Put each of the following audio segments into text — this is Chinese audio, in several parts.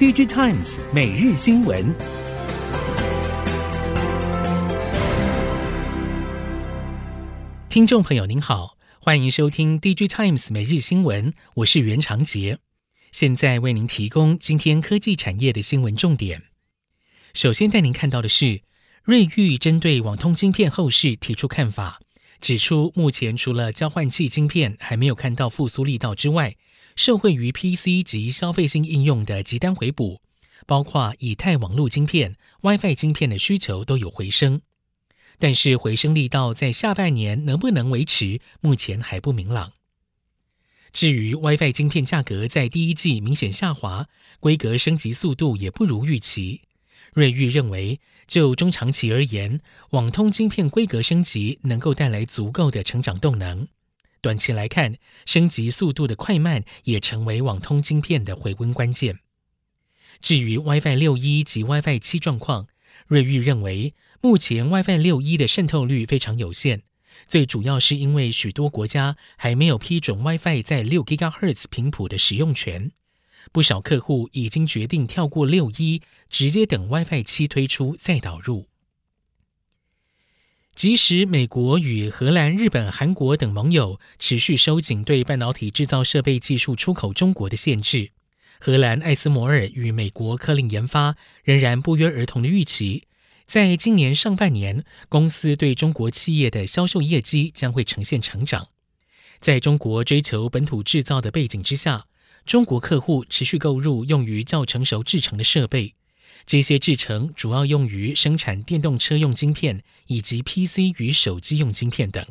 DigiTimes 每日新闻，听众朋友您好，欢迎收听 DigiTimes 每日新闻，我是袁长杰，现在为您提供今天科技产业的新闻重点。首先带您看到的是，瑞昱针对网通晶片后市提出看法，指出目前除了交换器晶片还没有看到复苏力道之外，受惠于 PC 及消费性应用的急单回补，包括以太网络晶片、WiFi 晶片的需求都有回升，但是回升力道在下半年能不能维持，目前还不明朗。至于 WiFi 晶片价格在第一季明显下滑，规格升级速度也不如预期。瑞昱认为，就中长期而言，网通晶片规格升级能够带来足够的成长动能。短期来看，升级速度的快慢也成为网通晶片的回温关键。至于 WiFi 六一及 WiFi 七状况，瑞昱认为，目前 WiFi 六一的渗透率非常有限，最主要是因为许多国家还没有批准 WiFi 在六 GHz 频谱的使用权，不少客户已经决定跳过六一直接等 WiFi 七推出再导入。即使美国与荷兰、日本、韩国等盟友持续收紧对半导体制造设备技术出口中国的限制，荷兰艾斯摩尔与美国科林研发仍然不约而同的预期，在今年上半年，公司对中国企业的销售业绩将会呈现成长。在中国追求本土制造的背景之下，中国客户持续购入用于较成熟制成的设备。这些制程主要用于生产电动车用晶片以及 PC 与手机用晶片等。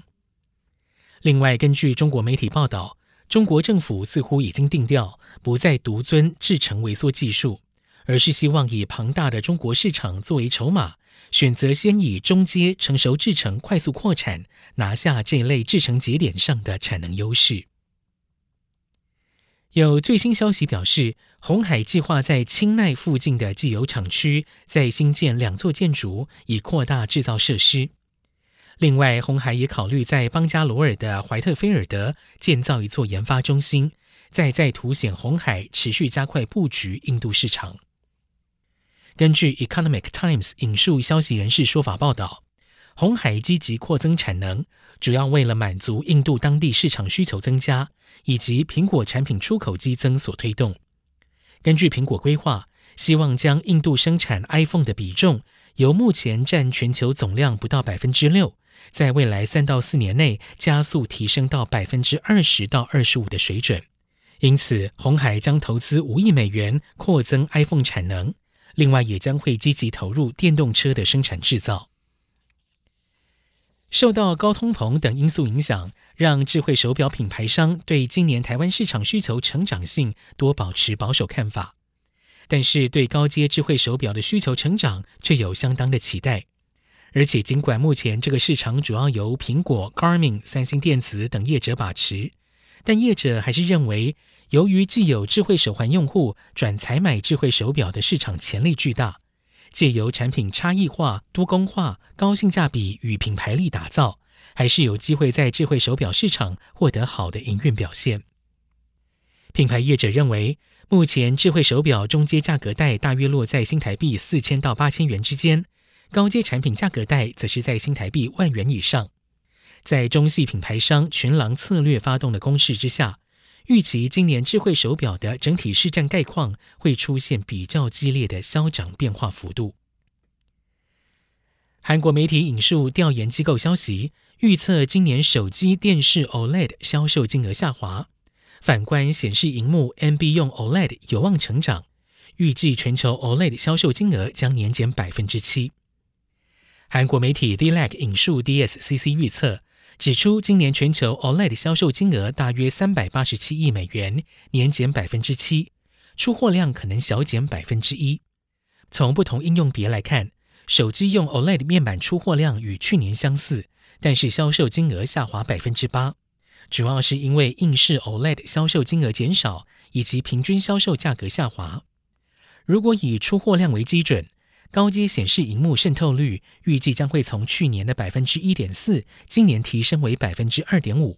另外，根据中国媒体报道，中国政府似乎已经定调，不再独尊制程微缩技术，而是希望以庞大的中国市场作为筹码，选择先以中阶成熟制程快速扩产，拿下这一类制程节点上的产能优势。有最新消息表示，鸿海计划在清奈附近的既有厂区再新建两座建筑，以扩大制造设施。另外，鸿海也考虑在邦加罗尔的怀特菲尔德建造一座研发中心，再再凸显红海持续加快布局印度市场。根据《Economic Times》引述消息人士说法报道。鸿海积极扩增产能，主要为了满足印度当地市场需求增加，以及苹果产品出口激增所推动。根据苹果规划，希望将印度生产 iPhone 的比重由目前占全球总量不到百分之六，在未来三到四年内加速提升到百分之二十到二十五的水准。因此，鸿海将投资五亿美元扩增 iPhone 产能，另外也将会积极投入电动车的生产制造。受到高通膨等因素影响，让智慧手表品牌商对今年台湾市场需求成长性多保持保守看法。但是对高阶智慧手表的需求成长却有相当的期待。而且尽管目前这个市场主要由苹果、Garmin、三星电子等业者把持，但业者还是认为，由于既有智慧手环用户转采买智慧手表的市场潜力巨大。借由产品差异化、多工化、高性价比与品牌力打造，还是有机会在智慧手表市场获得好的营运表现。品牌业者认为，目前智慧手表中阶价格带大约落在新台币四千到八千元之间，高阶产品价格带则是在新台币万元以上。在中系品牌商群狼策略发动的攻势之下，预期今年智慧手表的整体市占概况会出现比较激烈的消长变化幅度。韩国媒体引述调研机构消息，预测今年手机电视 OLED 销售金额下滑，反观显示荧幕 NB 用 OLED 有望成长，预计全球 OLED 销售金额将年减百分之七。韩国媒体 d l a g 引述 DSCC 预测。指出，今年全球 OLED 销售金额大约三百八十七亿美元，年减百分之七，出货量可能小减百分之一。从不同应用别来看，手机用 OLED 面板出货量与去年相似，但是销售金额下滑百分之八，主要是因为硬式 OLED 销售金额减少，以及平均销售价格下滑。如果以出货量为基准，高阶显示荧幕渗透率预计将会从去年的百分之一点四，今年提升为百分之二点五。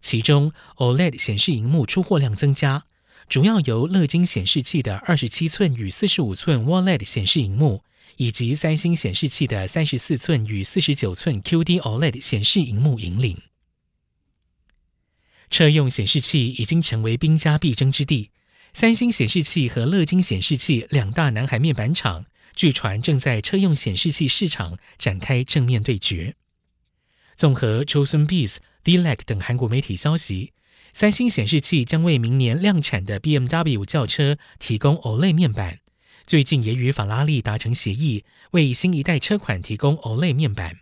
其中，OLED 显示荧幕出货量增加，主要由乐金显示器的二十七寸与四十五寸 OLED 显示荧幕，以及三星显示器的三十四寸与四十九寸 QD OLED 显示荧幕引领。车用显示器已经成为兵家必争之地，三星显示器和乐金显示器两大南海面板厂，据传正在车用显示器市场展开正面对决。综合 Chosun Biz、D-LAC 等韩国媒体消息，三星显示器将为明年量产的 BMW 轿车提供 OLED 面板。最近也与法拉利达成协议，为新一代车款提供 OLED 面板。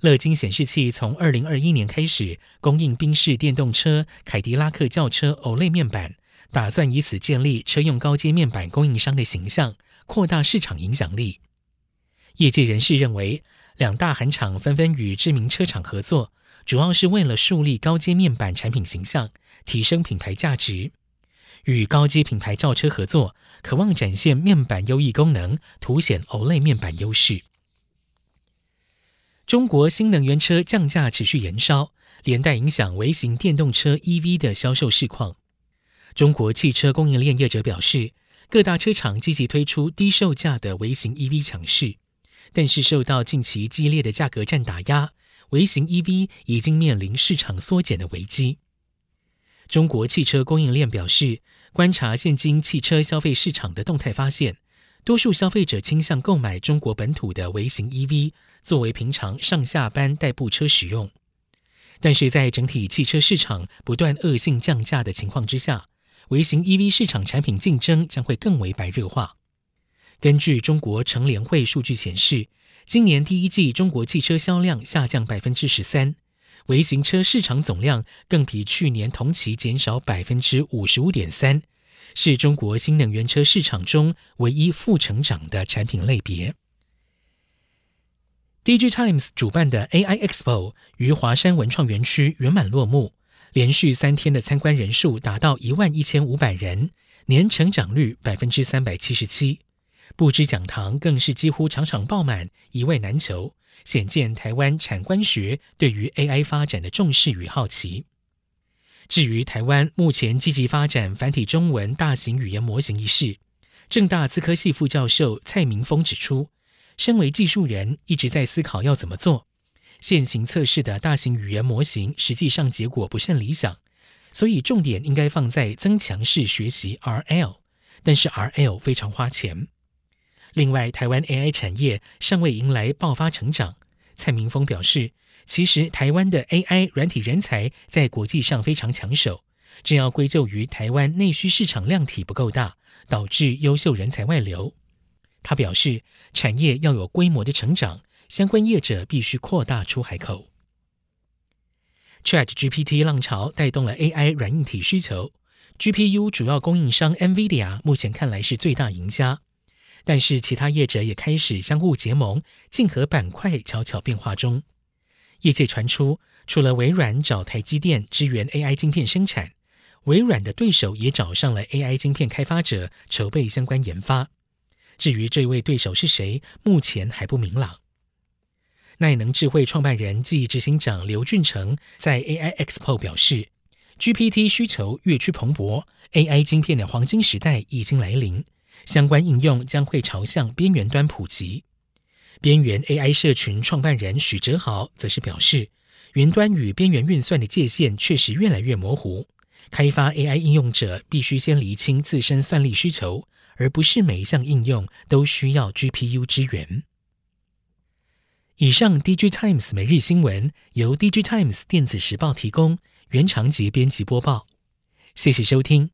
乐金显示器从二零二一年开始供应宾士电动车、凯迪拉克轿车 OLED 面板，打算以此建立车用高阶面板供应商的形象，扩大市场影响力。业界人士认为，两大韩厂纷纷与知名车厂合作，主要是为了树立高阶面板产品形象，提升品牌价值。与高阶品牌轿车合作，渴望展现面板优异功能，凸显 OLED 面板优势。中国新能源车降价持续延烧，连带影响微型电动车 EV 的销售市况。中国汽车供应链业者表示，各大车厂积极推出低售价的微型 EV 强势，但是受到近期激烈的价格战打压，微型 EV 已经面临市场缩减的危机。中国汽车供应链表示，观察现今汽车消费市场的动态，发现多数消费者倾向购买中国本土的微型 EV，作为平常上下班代步车使用。但是在整体汽车市场不断恶性降价的情况之下，微型 EV 市场产品竞争将会更为白热化。根据中国乘联会数据显示，今年第一季中国汽车销量下降百分之十三。微型车市场总量更比去年同期减少百分之五十五点三，是中国新能源车市场中唯一负成长的产品类别。DIGITIMES 主办的 AI Expo 于华山文创园区圆满落幕，连续三天的参观人数达到一万一千五百人，年成长率百分之三百七十七，布置讲堂更是几乎场场爆满，一位难求。显见台湾产官学对于 AI 发展的重视与好奇。至于台湾目前积极发展繁体中文大型语言模型一事，正大资科系副教授蔡明峰指出，身为技术人，一直在思考要怎么做。现行测试的大型语言模型实际上结果不甚理想，所以重点应该放在增强式学习 RL，但是 RL 非常花钱。另外，台湾 AI 产业尚未迎来爆发成长。蔡明峰表示，其实台湾的 AI 软体人才在国际上非常抢手，这要归咎于台湾内需市场量体不够大，导致优秀人才外流。他表示，产业要有规模的成长，相关业者必须扩大出海口。ChatGPT 浪潮带动了 AI 软硬体需求，GPU 主要供应商 NVIDIA 目前看来是最大赢家。但是，其他业者也开始相互结盟，竞合板块悄悄变化中。业界传出，除了微软找台积电支援 AI 晶片生产，微软的对手也找上了 AI 晶片开发者，筹备相关研发。至于这位对手是谁，目前还不明朗。耐能智慧创办人暨执行长刘俊成在 AI Expo 表示，GPT 需求越趋蓬勃，AI 晶片的黄金时代已经来临。相关应用将会朝向边缘端普及。边缘 AI 社群创办人许哲豪则是表示，云端与边缘运算的界限确实越来越模糊。开发 AI 应用者必须先厘清自身算力需求，而不是每一项应用都需要 GPU 支援。以上 DIGITIMES 每日新闻由 DIGITIMES 电子时报提供，原长节编辑播报。谢谢收听。